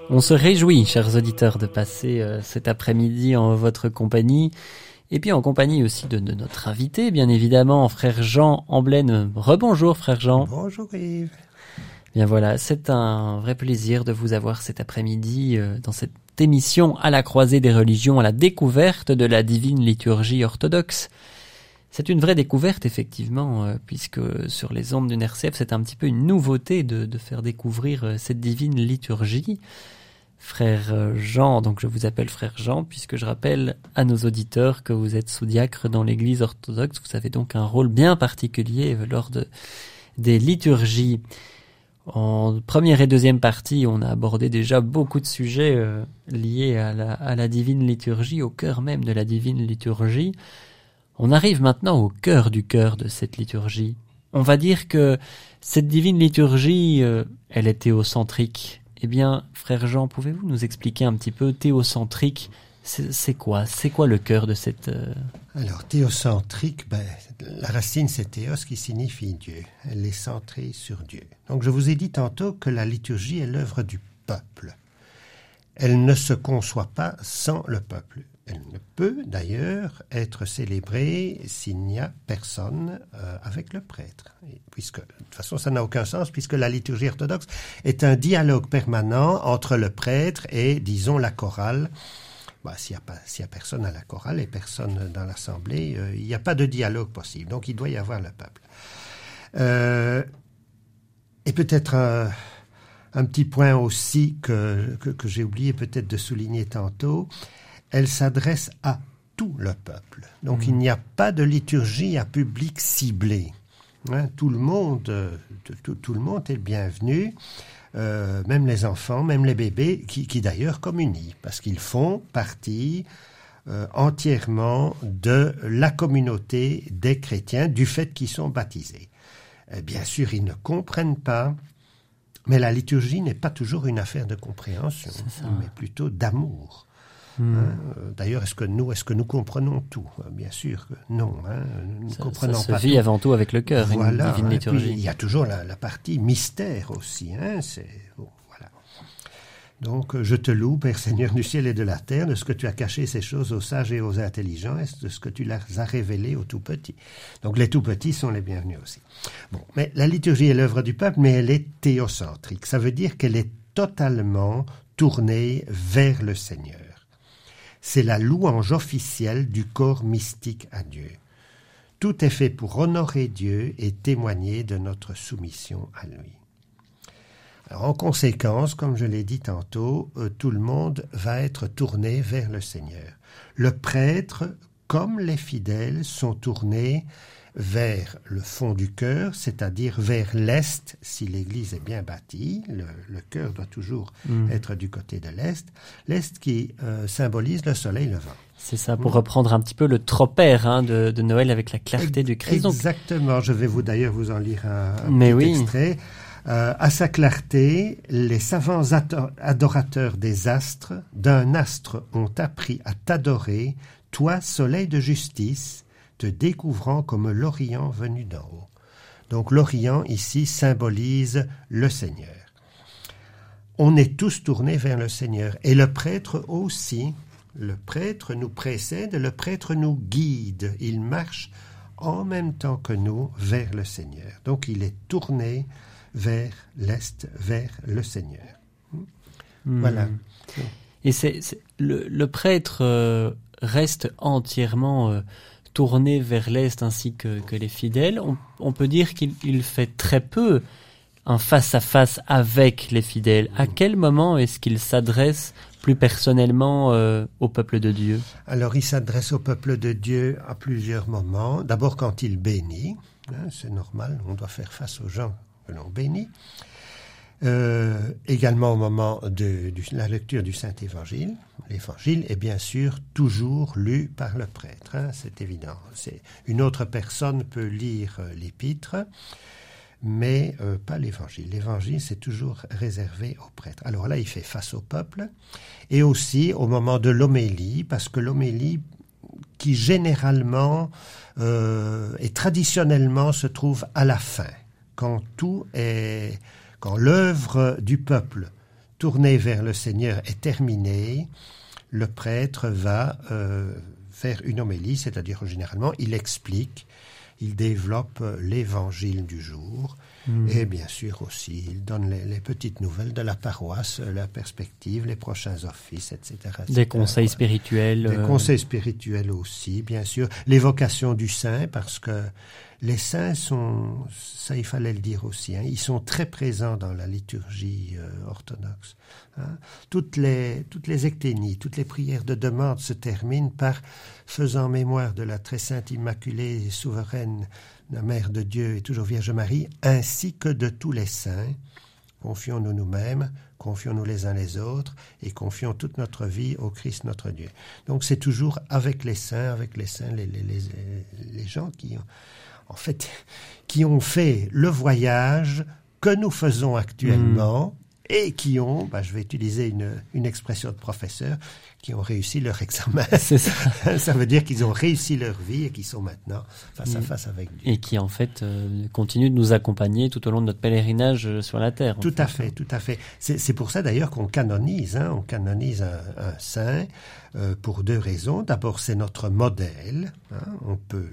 On se réjouit, chers auditeurs, de passer euh, cet après-midi en votre compagnie. Et puis en compagnie aussi de, notre invité, bien évidemment, frère Jean Amblène. Rebonjour, frère Jean. Bonjour Yves. Bien voilà, c'est un vrai plaisir de vous avoir cet après-midi euh, dans cette émission à la croisée des religions, à la découverte de la divine liturgie orthodoxe. C'est une vraie découverte, effectivement, euh, puisque sur les ondes d'une RCF, c'est un petit peu une nouveauté de, faire découvrir euh, cette divine liturgie. Frère euh, Jean, donc je vous appelle frère Jean, puisque je rappelle à nos auditeurs que vous êtes sous-diacre dans l'Église orthodoxe. Vous avez donc un rôle bien particulier lors de, des liturgies. En première et deuxième partie, on a abordé déjà beaucoup de sujets liés à la divine liturgie, au cœur même de la divine liturgie. On arrive maintenant au cœur du cœur de cette liturgie. On va dire que cette divine liturgie, euh, elle est théocentrique. Eh bien, frère Jean, pouvez-vous nous expliquer un petit peu théocentrique c'est quoi? C'est quoi le cœur de cette... Euh, Alors, théocentrique, ben, la racine c'est théos qui signifie Dieu. Elle est centrée sur Dieu. Donc je vous ai dit tantôt que la liturgie est l'œuvre du peuple. Elle ne se conçoit pas sans le peuple. Elle ne peut d'ailleurs être célébrée s'il n'y a personne euh, avec le prêtre. puisque, de toute façon, ça n'a aucun sens, puisque la liturgie orthodoxe est un dialogue permanent entre le prêtre et, disons, la chorale. Bah, s'il n'y a, a, personne à la chorale et personne dans l'assemblée, euh, il n'y a pas de dialogue possible. Donc il doit y avoir le peuple. Euh, et peut-être un, petit point aussi que, que j'ai oublié peut-être de souligner tantôt, elle s'adresse à tout le peuple. Donc mmh. il n'y a pas de liturgie à public ciblé. Hein, tout le monde, euh, tout, le monde est bienvenu, euh, même les enfants, même les bébés, qui, d'ailleurs communient, parce qu'ils font partie euh, entièrement de la communauté des chrétiens du fait qu'ils sont baptisés. bien sûr, ils ne comprennent pas, mais la liturgie n'est pas toujours une affaire de compréhension, mais plutôt d'amour. Hmm. Hein, euh, d'ailleurs, est-ce que nous, est-ce que nous comprenons tout? Bien sûr que non. Hein, nous ça, comprenons ça se vit avant tout avec le cœur. Voilà. Une divine liturgie. il y a toujours la, partie mystère aussi. Hein, c'est voilà. Donc, euh, je te loue, Père Seigneur du ciel et de la terre, de ce que tu as caché ces choses aux sages et aux intelligents, et de ce que tu leur as révélé aux tout petits. Donc, les tout petits sont les bienvenus aussi. Bon, mais la liturgie est l'œuvre du peuple, mais elle est théocentrique. Ça veut dire qu'elle est totalement tournée vers le Seigneur c'est la louange officielle du corps mystique à Dieu. Tout est fait pour honorer Dieu et témoigner de notre soumission à lui. en conséquence, comme je l'ai dit tantôt, euh, tout le monde va être tourné vers le Seigneur. Le prêtre, comme les fidèles, sont tournés vers le fond du cœur, c'est-à-dire vers l'est, si l'Église est bien bâtie, le, cœur doit toujours mm. être du côté de l'est, l'est qui euh, symbolise le soleil levant. C'est ça, pour reprendre un petit peu le tropère hein, de, Noël avec la clarté du Christ. Exactement, je vais vous d'ailleurs vous en lire un, Mais petit extrait. Euh, à sa clarté, les savants adorateurs des astres, d'un astre ont appris à t'adorer, toi, soleil de justice, te découvrant comme l'Orient venu d'en haut. Donc l'Orient ici symbolise le Seigneur. On est tous tournés vers le Seigneur et le prêtre aussi. Le prêtre nous précède, le prêtre nous guide, il marche en même temps que nous vers le Seigneur. Donc il est tourné vers l'Est, vers le Seigneur. Hmm. Voilà. Et c'est, le, prêtre euh, reste entièrement euh, tourné vers l'Est ainsi que, les fidèles, on, peut dire qu'il fait très peu un face-à-face avec les fidèles. À quel moment est-ce qu'il s'adresse plus personnellement euh, au peuple de Dieu? Alors il s'adresse au peuple de Dieu à plusieurs moments. D'abord quand il bénit, hein, c'est normal, on doit faire face aux gens que l'on bénit. Euh, également au moment de, la lecture du Saint-Évangile. L'Évangile est bien sûr toujours lu par le prêtre, hein, c'est évident. Une autre personne peut lire euh, l'Épître, mais euh, pas l'Évangile. L'Évangile c'est toujours réservé au prêtre. Alors là, il fait face au peuple et aussi au moment de l'homélie, parce que l'homélie qui généralement et traditionnellement se trouve à la fin, quand tout est quand l'œuvre du peuple tournée vers le Seigneur est terminée, le prêtre va euh, faire une homélie, c'est-à-dire généralement il explique, il développe l'évangile du jour, Mm. Et bien sûr aussi, il donne les, petites nouvelles de la paroisse, la perspective, les prochains offices, etc. Des conseils spirituels. Des euh, conseils spirituels aussi, bien sûr. L'évocation du saint, parce que les saints sont, ça il fallait le dire aussi, hein, ils sont très présents dans la liturgie euh, orthodoxe. Hein. Toutes les toutes les ecténies, toutes les prières de demande se terminent par faisant mémoire de la très sainte Immaculée souveraine la Mère de Dieu et toujours Vierge Marie, ainsi que de tous les saints. Confions-nous nous-mêmes, confions-nous les uns les autres et confions toute notre vie au Christ notre Dieu. Donc c'est toujours avec les saints, avec les saints, les, les, les, gens qui ont, en fait, qui ont fait le voyage que nous faisons actuellement et qui ont, bah, je vais utiliser une, une, expression de professeur, qui ont réussi leur examen. [LAUGHS] Ça. [LAUGHS] ça. veut dire qu'ils ont réussi leur vie et qu'ils sont maintenant face à mm. face avec Dieu. Et qui en fait euh, continuent de nous accompagner tout au long de notre pèlerinage euh, sur la terre. Tout à fait, tout à fait. C'est pour ça d'ailleurs qu'on canonise, hein, on canonise un, un saint euh, pour deux raisons. D'abord, c'est notre modèle. Hein, on peut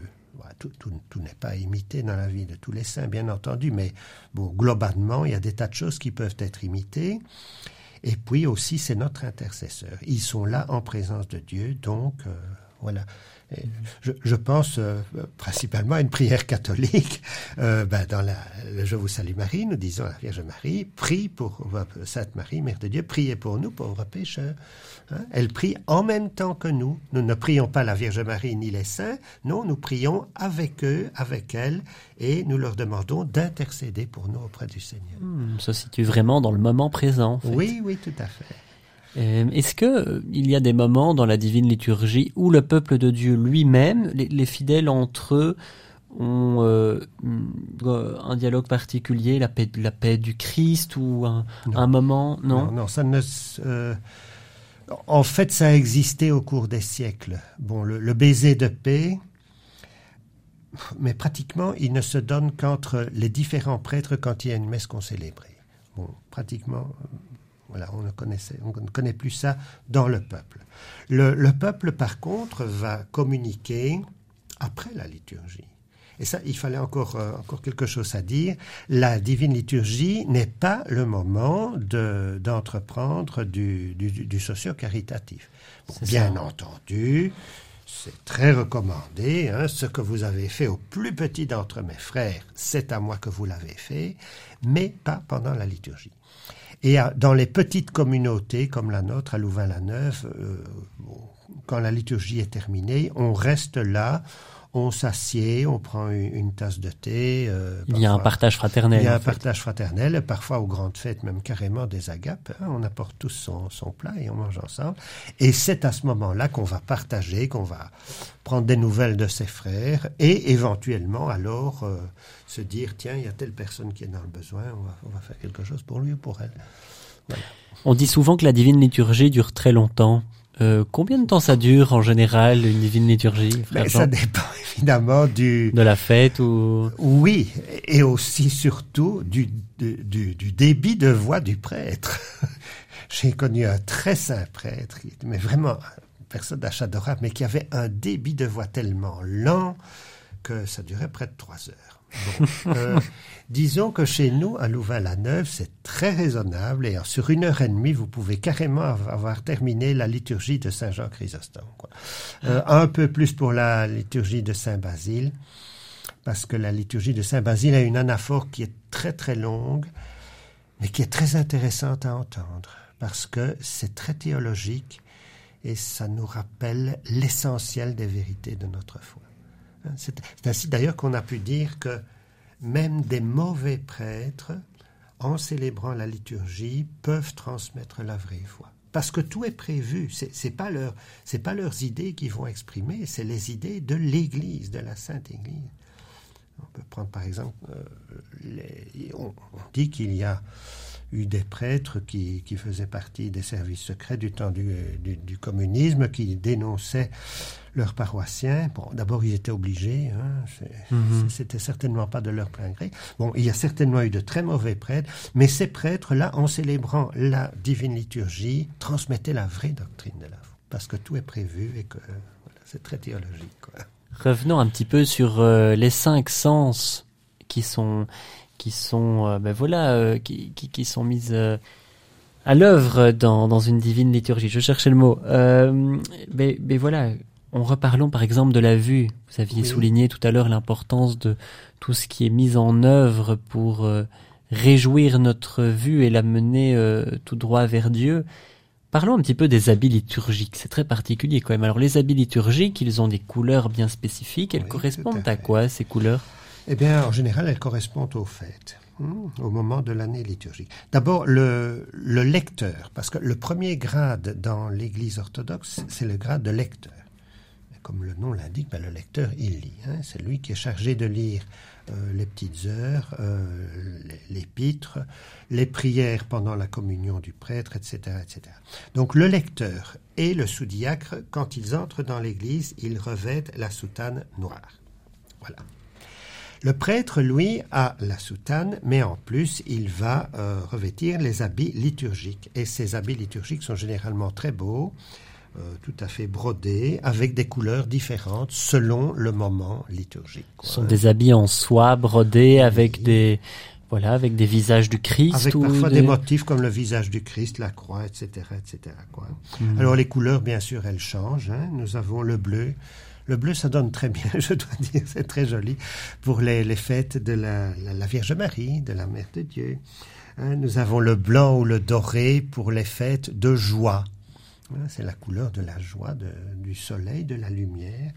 tout, n'est pas imité dans la vie de tous les saints, bien entendu, mais bon, globalement, il y a des tas de choses qui peuvent être imitées. Et puis aussi, c'est notre intercesseur. Ils sont là en présence de Dieu, donc euh, voilà. Je, pense euh, principalement à une prière catholique. Euh, ben, dans la, le Je vous salue Marie, nous disons à la Vierge Marie, prie pour Sainte Marie, Mère de Dieu, priez pour nous, pauvres pécheurs. Hein. Elle prie en même temps que nous. Nous ne prions pas la Vierge Marie ni les saints, non, nous prions avec eux, avec elle, et nous leur demandons d'intercéder pour nous auprès du Seigneur. Hmm, ça se situe vraiment dans le moment présent. Oui, oui, tout à fait. Euh, est-ce que euh, il y a des moments dans la divine liturgie où le peuple de Dieu lui-même, les, fidèles entre eux, ont euh, un dialogue particulier, la paix, la paix du Christ ou un, moment Non, non, ça ne. en fait, ça a existé au cours des siècles. Bon, le, baiser de paix, mais pratiquement, il ne se donne qu'entre les différents prêtres quand il y a une messe qu'on célébrait. Bon, pratiquement, voilà, on ne, connaissait, on ne connaît plus ça dans le peuple. Le, peuple, par contre, va communiquer après la liturgie. Et ça, il fallait encore, euh, encore quelque chose à dire. La divine liturgie n'est pas le moment d'entreprendre du, du, socio-caritatif. bien entendu, c'est très recommandé. Hein, ce que vous avez fait au plus petit d'entre mes frères, c'est à moi que vous l'avez fait, mais pas pendant la liturgie. Et dans les petites communautés comme la nôtre à Louvain-la-Neuve, euh, quand la liturgie est terminée, on reste là, on s'assied, on prend une, tasse de thé. Euh, il y a un partage fraternel. Il y a un partage fraternel, parfois aux grandes fêtes, même carrément des agapes. Hein. on apporte tous son, son, plat et on mange ensemble. Et c'est à ce moment-là qu'on va partager, qu'on va prendre des nouvelles de ses frères et éventuellement alors euh, se dire tiens, il y a telle personne qui est dans le besoin, on va, on va faire quelque chose pour lui ou pour elle. On dit souvent que la divine liturgie dure très longtemps. Euh, combien de temps ça dure en général une divine liturgie ben, Ça dépend [LAUGHS] évidemment du de la fête ou oui et aussi surtout du du, du débit de voix du prêtre. [LAUGHS] J'ai connu un très saint prêtre, mais vraiment une personne adorable, mais qui avait un débit de voix tellement lent que ça durait près de trois heures. Euh, disons que chez nous, à Louvain-la-Neuve, c'est très raisonnable et sur une heure et demie, vous pouvez carrément avoir terminé la liturgie de Saint Jean Chrysostome. Euh, un peu plus pour la liturgie de Saint Basile, parce que la liturgie de Saint Basile a une anaphore qui est très très longue, mais qui est très intéressante à entendre, parce que c'est très théologique et ça nous rappelle l'essentiel des vérités de notre foi. C'est ainsi d'ailleurs qu'on a pu dire que même des mauvais prêtres, en célébrant la liturgie, peuvent transmettre la vraie foi. Parce que tout est prévu. Ce n'est pas, leur, pas leurs idées qui vont exprimer, c'est les idées de l'Église, de la Sainte Église. On peut prendre par exemple, on, dit qu'il y a eu des prêtres qui, faisaient partie des services secrets du temps du, communisme, qui dénonçaient leurs paroissiens. Bon, d'abord, ils étaient obligés, hein, mhm. c'était certainement pas de leur plein gré. Bon, il y a certainement eu de très mauvais prêtres, mais ces prêtres-là, en célébrant la divine liturgie, transmettaient la vraie doctrine de la foi, parce que tout est prévu et que c'est très théologique. Revenons un petit peu sur euh, les cinq sens qui sont qui sont euh, ben voilà euh, qui, qui, qui, sont mises euh, à l'œuvre dans, dans une divine liturgie. Je cherchais le mot. mais, mais voilà, en reparlons par exemple de la vue. Vous aviez souligné tout à l'heure l'importance de tout ce qui est mis en œuvre pour réjouir notre vue et la mener tout droit vers Dieu. Parlons un petit peu des habits liturgiques. C'est très particulier quand même. Alors les habits liturgiques, ils ont des couleurs bien spécifiques. Elles correspondent à, à quoi ces couleurs? Eh bien, en général, elles correspondent aux fêtes, hmm, au moment de l'année liturgique. D'abord, le, lecteur, parce que le premier grade dans l'Église orthodoxe, c'est le grade de lecteur. Comme le nom l'indique, ben, le lecteur, il lit. Hein. c'est lui qui est chargé de lire euh, les petites heures, euh, l'épître, les prières pendant la communion du prêtre, etc., etc. Donc le lecteur et le sous-diacre, quand ils entrent dans l'Église, ils revêtent la soutane noire. Voilà. Le prêtre, lui, a la soutane, mais en plus, il va euh, revêtir les habits liturgiques. Et ces habits liturgiques sont généralement très beaux, euh, tout à fait brodés, avec des couleurs différentes selon le moment liturgique. Ce sont des habits en soie brodés avec des voilà, avec des visages du Christ. Avec parfois des... motifs comme le visage du Christ, la croix, etc. etc. Quoi. Hmm. Alors les couleurs, bien sûr, elles changent. Hein. Nous avons le bleu, le bleu, ça donne très bien, [LAUGHS] je dois dire, c'est très joli pour les, fêtes de la, Vierge Marie, de la Mère de Dieu. Hein, nous avons le blanc ou le doré pour les fêtes de joie. Hein, c'est la couleur de la joie, du soleil, de la lumière.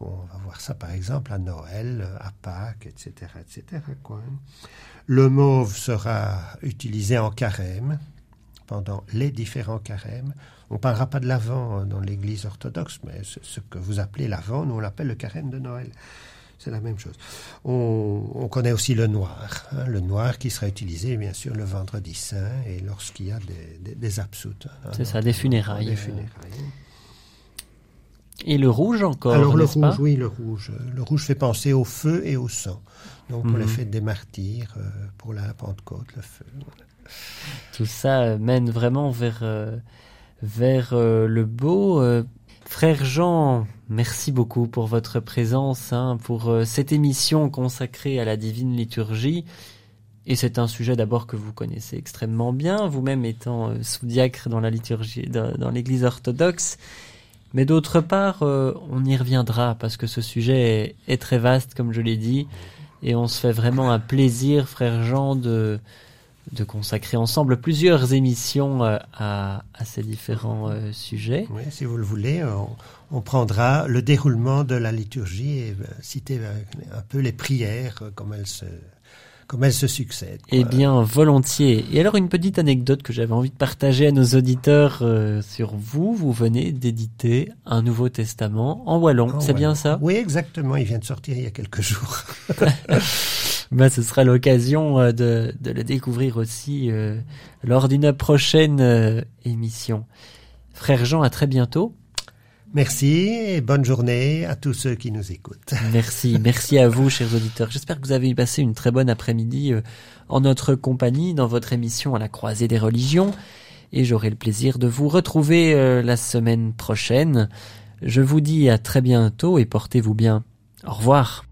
Bon, on va voir ça par exemple à Noël, à Pâques, etc., etc. Le mauve sera utilisé en carême pendant les différents carèmes. On ne parlera pas de l'Avent euh, dans l'Église orthodoxe, mais ce que vous appelez l'Avent, nous on l'appelle le carême de Noël. C'est la même chose. On, connaît aussi le noir, hein, le noir qui sera utilisé bien sûr le vendredi saint et lorsqu'il y a des, des, absoutes. Hein, c'est ça, des funérailles. Des funérailles. Et le rouge encore Alors le rouge, oui, le rouge. Le rouge fait penser au feu et au sang. Donc pour les mhm. fêtes des martyrs, euh, pour la Pentecôte, le feu. Tout ça mène vraiment vers, euh, vers euh, le beau. Euh. Frère Jean, merci beaucoup pour votre présence, hein, pour cette émission consacrée à la divine liturgie. Et c'est un sujet d'abord que vous connaissez extrêmement bien, vous-même étant sous-diacre dans la liturgie, dans, l'Église orthodoxe. Mais d'autre part, on y reviendra parce que ce sujet est très vaste, comme je l'ai dit, et on se fait vraiment un plaisir, frère Jean, de, de consacrer ensemble plusieurs émissions euh, à, à ces différents euh, sujets. Oui, si vous le voulez, on, prendra le déroulement de la liturgie et euh, citer un peu les prières, comme elles se, comme elles se succèdent. Eh bien, volontiers. Et alors, une petite anecdote que j'avais envie de partager à nos auditeurs sur vous. Vous venez d'éditer un Nouveau Testament en wallon. C'est bien ça? Oui, exactement. Il vient de sortir il y a quelques jours. [LAUGHS] bah, ce sera l'occasion euh, de, de, le découvrir aussi euh, lors d'une prochaine euh, émission. Frère Jean, à très bientôt. Merci et bonne journée à tous ceux qui nous écoutent. [LAUGHS] Merci, merci à vous, chers auditeurs. J'espère que vous avez passé une très bonne après-midi en notre compagnie dans votre émission à la croisée des religions. Et j'aurai le plaisir de vous retrouver la semaine prochaine. Je vous dis à très bientôt et portez-vous bien. Au revoir.